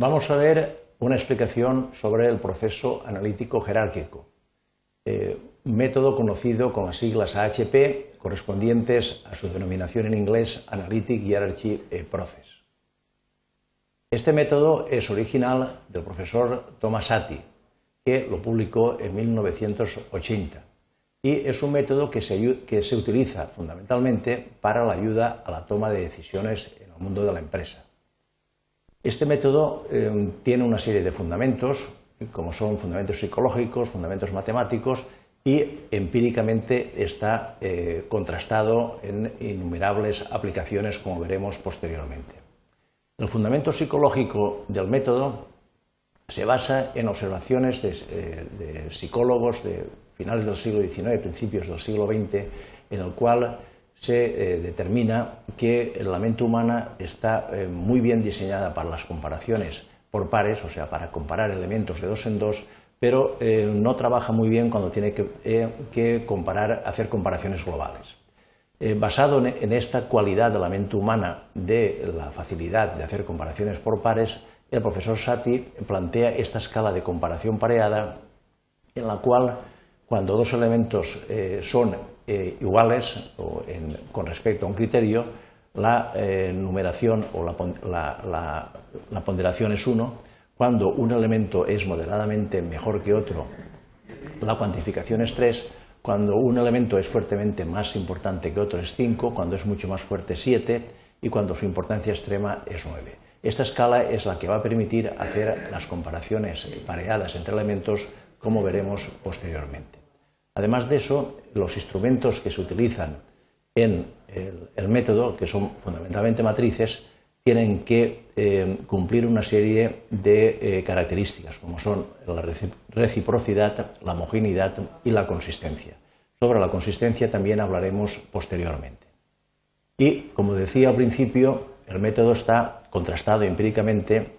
Vamos a ver una explicación sobre el proceso analítico jerárquico, eh, método conocido con las siglas AHP correspondientes a su denominación en inglés Analytic Hierarchy eh, Process. Este método es original del profesor Tomasati, que lo publicó en 1980 y es un método que se, que se utiliza fundamentalmente para la ayuda a la toma de decisiones en el mundo de la empresa. Este método eh, tiene una serie de fundamentos, como son fundamentos psicológicos, fundamentos matemáticos, y empíricamente está eh, contrastado en innumerables aplicaciones, como veremos posteriormente. El fundamento psicológico del método se basa en observaciones de, eh, de psicólogos de finales del siglo XIX, principios del siglo XX, en el cual se eh, determina que la mente humana está eh, muy bien diseñada para las comparaciones por pares, o sea, para comparar elementos de dos en dos, pero eh, no trabaja muy bien cuando tiene que, comparar, hacer comparaciones globales. basado en esta cualidad de la mente humana de la facilidad de hacer comparaciones por pares, el profesor Sati plantea esta escala de comparación pareada en la cual cuando dos elementos son eh, iguales con respecto a un criterio, la eh, numeración o la, ponderación es 1. Cuando un elemento es moderadamente mejor que otro, la cuantificación es 3. Cuando un elemento es fuertemente más importante que otro es 5. Cuando es mucho más fuerte es 7. Y cuando su importancia extrema es 9. Esta escala es la que va a permitir hacer las comparaciones pareadas entre elementos, como veremos posteriormente. Además de eso, los instrumentos que se utilizan en el, método, que son fundamentalmente matrices, tienen que eh, cumplir una serie de eh, características, como son la reciprocidad, la homogeneidad y la consistencia. Sobre la consistencia también hablaremos posteriormente. Y, como decía al principio, el método está contrastado empíricamente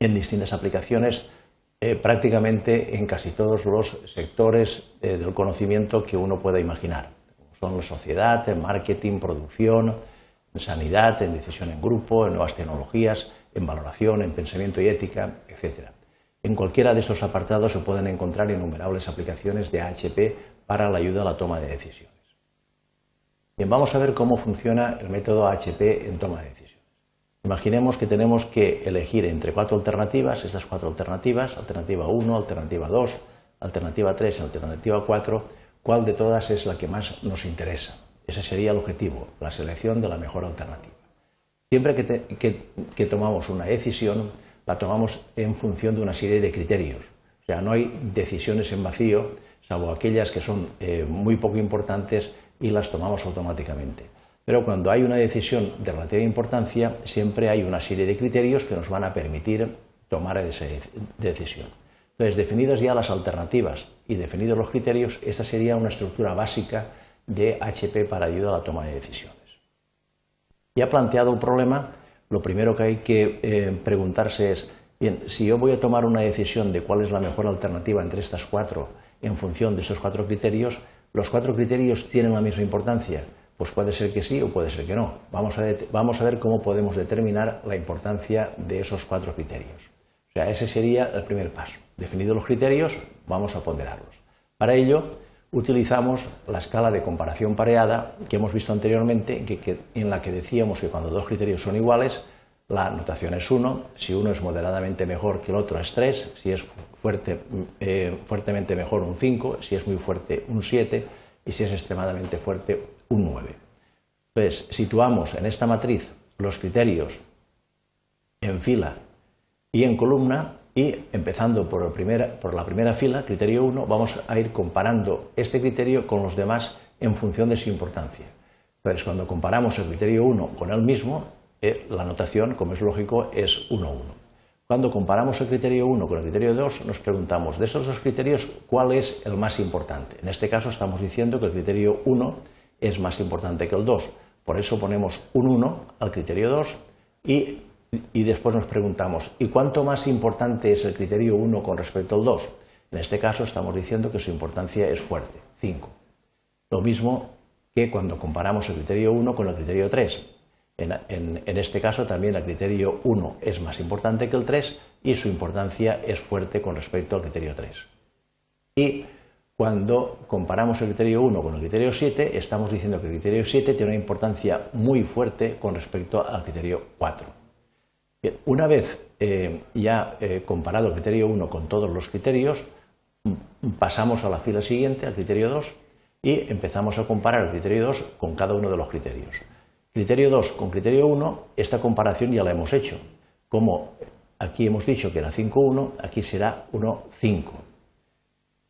en distintas aplicaciones eh, prácticamente en casi todos los sectores eh, del conocimiento que uno pueda imaginar. Son la sociedad, el marketing, producción, en sanidad, en decisión en grupo, en nuevas tecnologías, en valoración, en pensamiento y ética, etc. En cualquiera de estos apartados se pueden encontrar innumerables aplicaciones de AHP para la ayuda a la toma de decisiones. Bien, vamos a ver cómo funciona el método AHP en toma de decisiones. Imaginemos que tenemos que elegir entre cuatro alternativas, estas cuatro alternativas, alternativa 1, alternativa 2, alternativa 3, alternativa 4, cuál de todas es la que más nos interesa. Ese sería el objetivo, la selección de la mejor alternativa. Siempre que, tomamos una decisión, la tomamos en función de una serie de criterios. O sea, no hay decisiones en vacío, salvo aquellas que son eh, muy poco importantes y las tomamos automáticamente. Pero cuando hay una decisión de relativa importancia, siempre hay una serie de criterios que nos van a permitir tomar esa decisión. Entonces, definidas ya las alternativas y definidos los criterios, esta sería una estructura básica de HP para ayuda a la toma de decisiones. Ya planteado el problema, lo primero que hay que eh, preguntarse es, bien, si yo voy a tomar una decisión de cuál es la mejor alternativa entre estas cuatro en función de estos cuatro criterios, ¿los cuatro criterios tienen la misma importancia? Pues puede ser que sí o puede ser que no. Vamos a, ver cómo podemos determinar la importancia de esos cuatro criterios. O sea, ese sería el primer paso. Definidos los criterios, vamos a ponderarlos. Para ello, utilizamos la escala de comparación pareada que hemos visto anteriormente, en la que decíamos que cuando dos criterios son iguales, la notación es 1, si uno es moderadamente mejor que el otro es 3, si es eh, fuertemente mejor un 5, si es muy fuerte un 7 y si es extremadamente fuerte un 9. Entonces, situamos en esta matriz los criterios en fila y en columna y empezando por, por la primera fila, criterio 1, vamos a ir comparando este criterio con los demás en función de su importancia. Entonces, cuando comparamos el criterio 1 con el mismo, eh, la notación, como es lógico, es 1, 1. Cuando comparamos el criterio 1 con el criterio 2, nos preguntamos, de esos dos criterios, ¿cuál es el más importante? En este caso estamos diciendo que el criterio 1 es más importante que el 2. Por eso ponemos un 1 al criterio 2 y, después nos preguntamos, ¿y cuánto más importante es el criterio 1 con respecto al 2? En este caso estamos diciendo que su importancia es fuerte, 5. Lo mismo que cuando comparamos el criterio 1 con el criterio 3. En, en, este caso también el criterio 1 es más importante que el 3, y su importancia es fuerte con respecto al criterio 3. Y cuando comparamos el criterio 1 con el criterio 7, estamos diciendo que el criterio 7 tiene una importancia muy fuerte con respecto al criterio 4. una vez eh, ya eh, comparado el criterio 1 con todos los criterios, pasamos a la fila siguiente, al criterio 2, y empezamos a comparar el criterio 2 con cada uno de los criterios. Criterio 2 con criterio 1, esta comparación ya la hemos hecho. Como aquí hemos dicho que era 5,1, aquí será 1,5.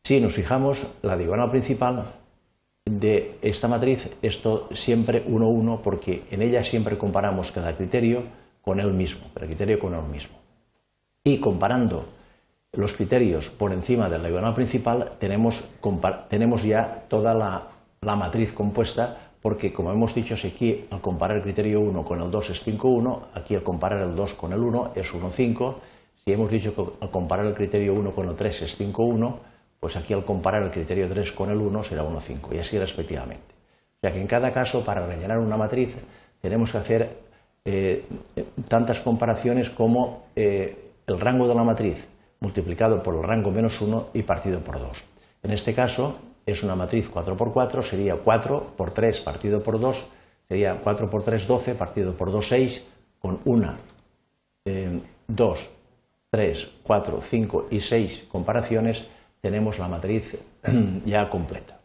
Si nos fijamos, la diagonal principal de esta matriz es siempre 1,1 porque en ella siempre comparamos cada criterio con el mismo, cada criterio con el mismo. Y comparando los criterios por encima de la diagonal principal, tenemos, ya toda la, matriz compuesta, porque como hemos dicho, si aquí al comparar el criterio 1 con el 2 es 5,1, aquí al comparar el 2 con el 1 es 1,5, si hemos dicho que al comparar el criterio 1 con el 3 es 5,1, pues aquí al comparar el criterio 3 con el 1 será 1,5 y así respectivamente. O sea que en cada caso, para rellenar una matriz, tenemos que hacer eh, tantas comparaciones como eh, el rango de la matriz multiplicado por el rango menos 1 y partido por 2. En este caso es una matriz 4 por 4, sería 4 por 3 partido por 2, sería 4 por 3, 12, partido por 2, 6, con 1, 2, 3, 4, 5 y 6 comparaciones, tenemos la matriz ya completa.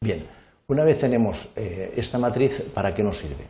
Bien, una vez tenemos eh, esta matriz, ¿para qué nos sirve?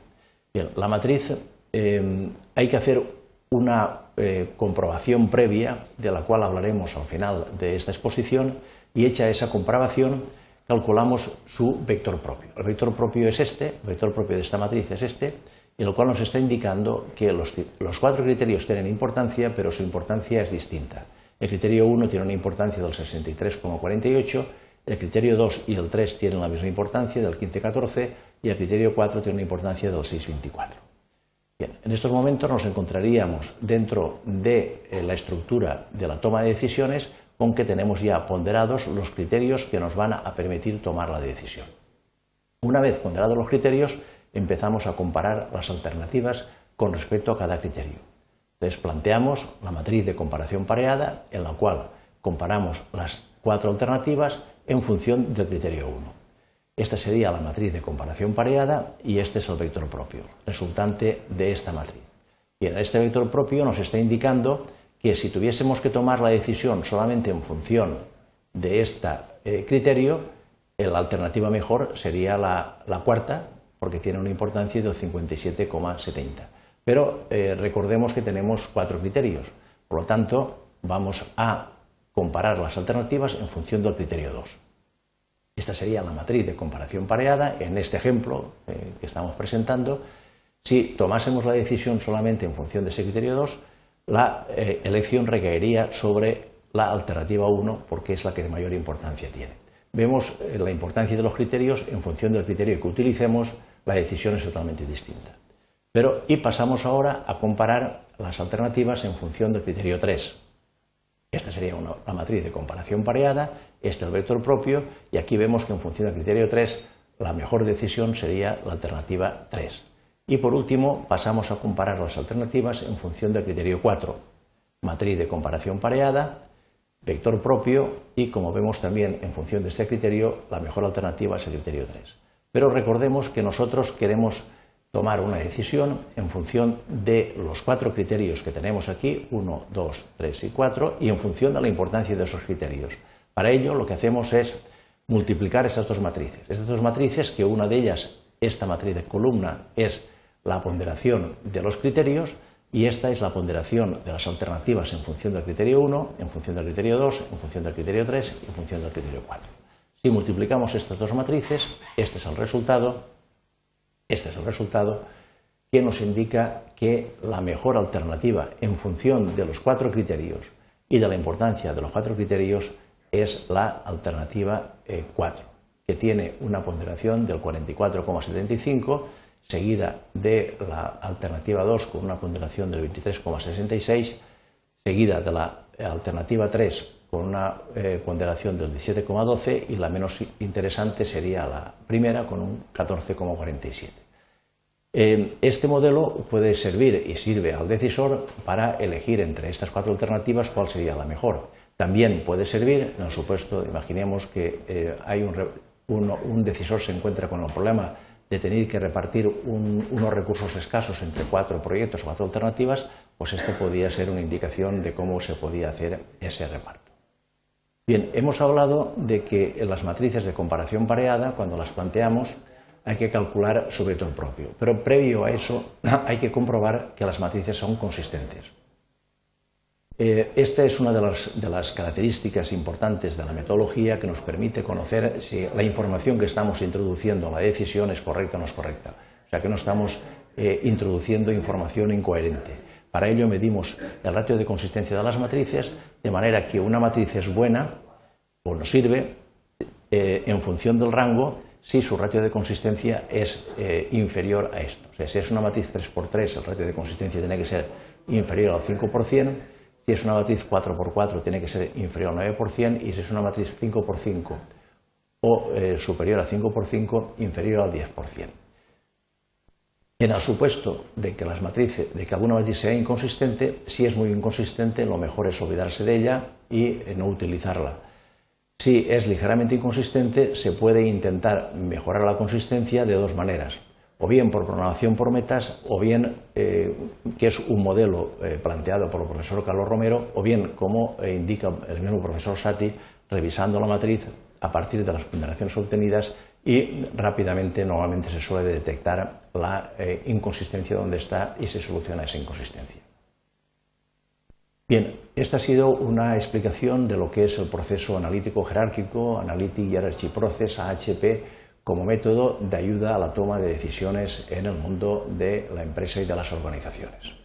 Bien, la matriz eh, hay que hacer una eh, comprobación previa, de la cual hablaremos al final de esta exposición, y hecha esa comprobación, calculamos su vector propio. El vector propio es este, el vector propio de esta matriz es este, en el cual nos está indicando que los cuatro criterios tienen importancia, pero su importancia es distinta. El criterio 1 tiene una importancia del 63,48, el criterio 2 y el 3 tienen la misma importancia, del 15,14, y el criterio 4 tiene una importancia del 6,24 en estos momentos nos encontraríamos dentro de eh, la estructura de la toma de decisiones con que tenemos ya ponderados los criterios que nos van a permitir tomar la decisión. Una vez ponderados los criterios, empezamos a comparar las alternativas con respecto a cada criterio. Entonces planteamos la matriz de comparación pareada en la cual comparamos las cuatro alternativas en función del criterio 1. Esta sería la matriz de comparación pareada y este es el vector propio, resultante de esta matriz. Bien, este vector propio nos está indicando que si tuviésemos que tomar la decisión solamente en función de este criterio, la alternativa mejor sería la, cuarta, porque tiene una importancia de 57,70. Pero eh, recordemos que tenemos cuatro criterios, por lo tanto vamos a comparar las alternativas en función del criterio 2. Esta sería la matriz de comparación pareada en este ejemplo eh, que estamos presentando. Si tomásemos la decisión solamente en función de ese criterio 2, la eh, elección recaería sobre la alternativa 1 porque es la que de mayor importancia tiene. Vemos la importancia de los criterios en función del criterio que utilicemos, la decisión es totalmente distinta. Pero, y pasamos ahora a comparar las alternativas en función del criterio 3. Esta sería una, la matriz de comparación pareada, este el vector propio, y aquí vemos que en función del criterio 3, la mejor decisión sería la alternativa 3. Y por último, pasamos a comparar las alternativas en función del criterio 4, matriz de comparación pareada, vector propio y, como vemos también en función de este criterio, la mejor alternativa es el criterio 3. Pero recordemos que nosotros queremos tomar una decisión en función de los cuatro criterios que tenemos aquí, 1, 2, 3 y 4, y en función de la importancia de esos criterios. Para ello lo que hacemos es multiplicar estas dos matrices. Estas dos matrices, que una de ellas, esta matriz de columna, es la ponderación de los criterios, y esta es la ponderación de las alternativas en función del criterio 1, en función del criterio 2, en función del criterio 3 y en función del criterio 4. Si multiplicamos estas dos matrices, este es el resultado este es el resultado que nos indica que la mejor alternativa en función de los cuatro criterios y de la importancia de los cuatro criterios es la alternativa 4, eh, que tiene una ponderación del 44,75, seguida de la alternativa 2 con una ponderación del 23,66, seguida de la alternativa 3 con una eh, ponderación del 17,12 y la menos interesante sería la primera con un 14,47. Eh, este modelo puede servir y sirve al decisor para elegir entre estas cuatro alternativas cuál sería la mejor. También puede servir, en el supuesto, imaginemos que eh, hay un, decisor se encuentra con el problema de tener que repartir unos recursos escasos entre cuatro proyectos cuatro alternativas, pues esto podría ser una indicación de cómo se podía hacer ese reparto. Bien, hemos hablado de que en las matrices de comparación pareada, cuando las planteamos, hay que calcular su vector propio, pero previo a eso hay que comprobar que las matrices son consistentes. Eh, esta es una de las, características importantes de la metodología que nos permite conocer si la información que estamos introduciendo a la decisión es correcta o no es correcta. O sea, que no estamos eh, introduciendo información incoherente. Para ello medimos el ratio de consistencia de las matrices, de manera que una matriz es buena o nos sirve eh, en función del rango si su ratio de consistencia es inferior a esto. O sea, si es una matriz 3x3, el ratio de consistencia tiene que ser inferior al 5%, si es una matriz 4x4 tiene que ser inferior al 9% y si es una matriz 5x5 o eh, superior a 5x5 inferior al 10%. En el supuesto de que, las matrices, de que alguna matriz sea inconsistente, si es muy inconsistente, lo mejor es olvidarse de ella y eh, no utilizarla. Si es ligeramente inconsistente, se puede intentar mejorar la consistencia de dos maneras o bien por programación por metas, o bien eh, que es un modelo eh, planteado por el profesor Carlos Romero, o bien, como indica el mismo profesor Sati, revisando la matriz a partir de las ponderaciones obtenidas y rápidamente normalmente se suele detectar la inconsistencia donde está y se soluciona esa inconsistencia. Bien, esta ha sido una explicación de lo que es el proceso analítico jerárquico, Analytic Hierarchy Process, AHP, como método de ayuda a la toma de decisiones en el mundo de la empresa y de las organizaciones.